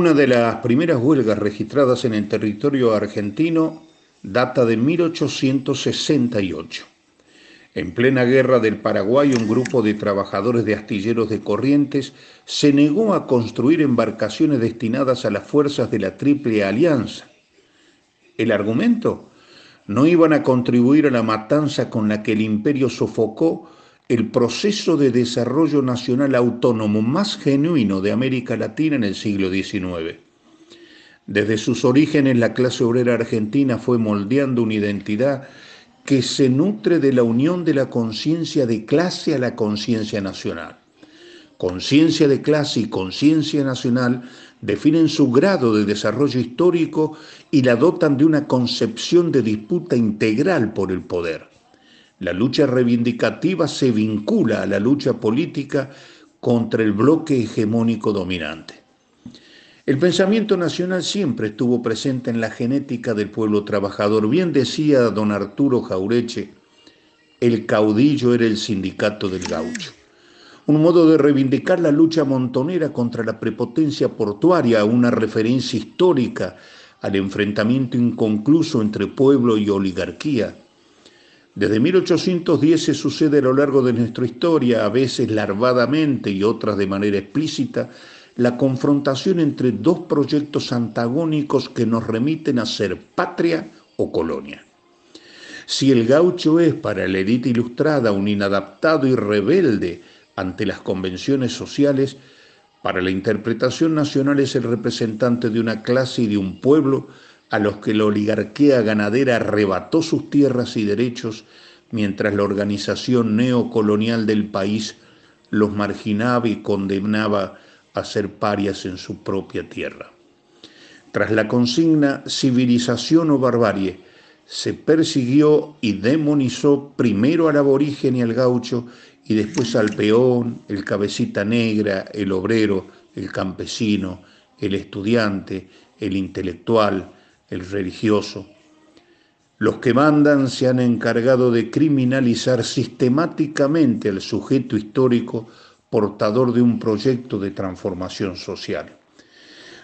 Una de las primeras huelgas registradas en el territorio argentino data de 1868. En plena guerra del Paraguay, un grupo de trabajadores de astilleros de Corrientes se negó a construir embarcaciones destinadas a las fuerzas de la Triple Alianza. ¿El argumento? No iban a contribuir a la matanza con la que el imperio sofocó el proceso de desarrollo nacional autónomo más genuino de América Latina en el siglo XIX. Desde sus orígenes la clase obrera argentina fue moldeando una identidad que se nutre de la unión de la conciencia de clase a la conciencia nacional. Conciencia de clase y conciencia nacional definen su grado de desarrollo histórico y la dotan de una concepción de disputa integral por el poder. La lucha reivindicativa se vincula a la lucha política contra el bloque hegemónico dominante. El pensamiento nacional siempre estuvo presente en la genética del pueblo trabajador. Bien decía don Arturo Jaureche, el caudillo era el sindicato del gaucho. Un modo de reivindicar la lucha montonera contra la prepotencia portuaria, una referencia histórica al enfrentamiento inconcluso entre pueblo y oligarquía. Desde 1810 se sucede a lo largo de nuestra historia, a veces larvadamente y otras de manera explícita, la confrontación entre dos proyectos antagónicos que nos remiten a ser patria o colonia. Si el gaucho es para la élite ilustrada un inadaptado y rebelde ante las convenciones sociales, para la interpretación nacional es el representante de una clase y de un pueblo a los que la oligarquía ganadera arrebató sus tierras y derechos mientras la organización neocolonial del país los marginaba y condenaba a ser parias en su propia tierra. Tras la consigna civilización o barbarie, se persiguió y demonizó primero al aborigen y al gaucho y después al peón, el cabecita negra, el obrero, el campesino, el estudiante, el intelectual, el religioso. Los que mandan se han encargado de criminalizar sistemáticamente al sujeto histórico portador de un proyecto de transformación social.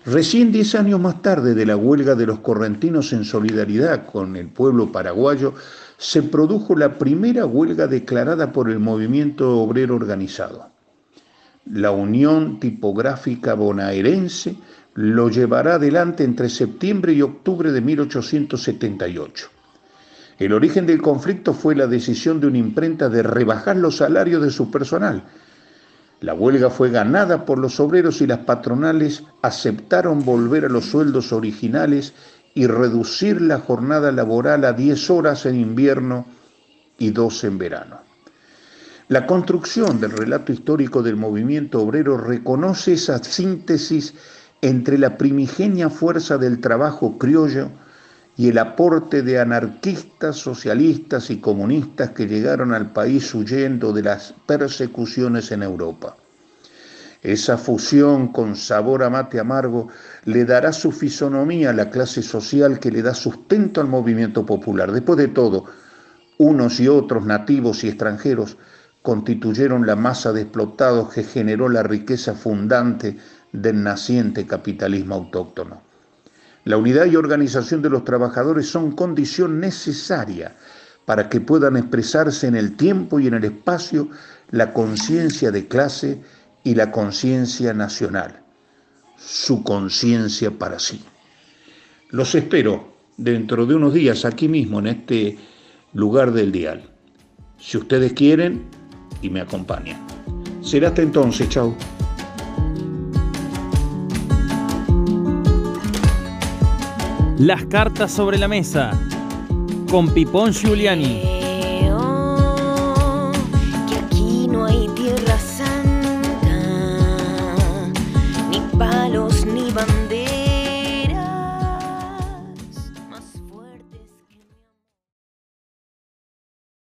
Recién diez años más tarde de la huelga de los correntinos en solidaridad con el pueblo paraguayo, se produjo la primera huelga declarada por el movimiento obrero organizado. La Unión Tipográfica Bonaerense lo llevará adelante entre septiembre y octubre de 1878. El origen del conflicto fue la decisión de una imprenta de rebajar los salarios de su personal, la huelga fue ganada por los obreros y las patronales aceptaron volver a los sueldos originales y reducir la jornada laboral a 10 horas en invierno y 12 en verano. La construcción del relato histórico del movimiento obrero reconoce esa síntesis entre la primigenia fuerza del trabajo criollo y el aporte de anarquistas, socialistas y comunistas que llegaron al país huyendo de las persecuciones en Europa. Esa fusión con sabor a mate amargo le dará su fisonomía a la clase social que le da sustento al movimiento popular. Después de todo, unos y otros, nativos y extranjeros, constituyeron la masa de explotados que generó la riqueza fundante del naciente capitalismo autóctono. La unidad y organización de los trabajadores son condición necesaria para que puedan expresarse en el tiempo y en el espacio la conciencia de clase y la conciencia nacional, su conciencia para sí. Los espero dentro de unos días aquí mismo en este lugar del dial. Si ustedes quieren y me acompañan. Será hasta entonces, chao. Las cartas sobre la mesa con Pipón Giuliani.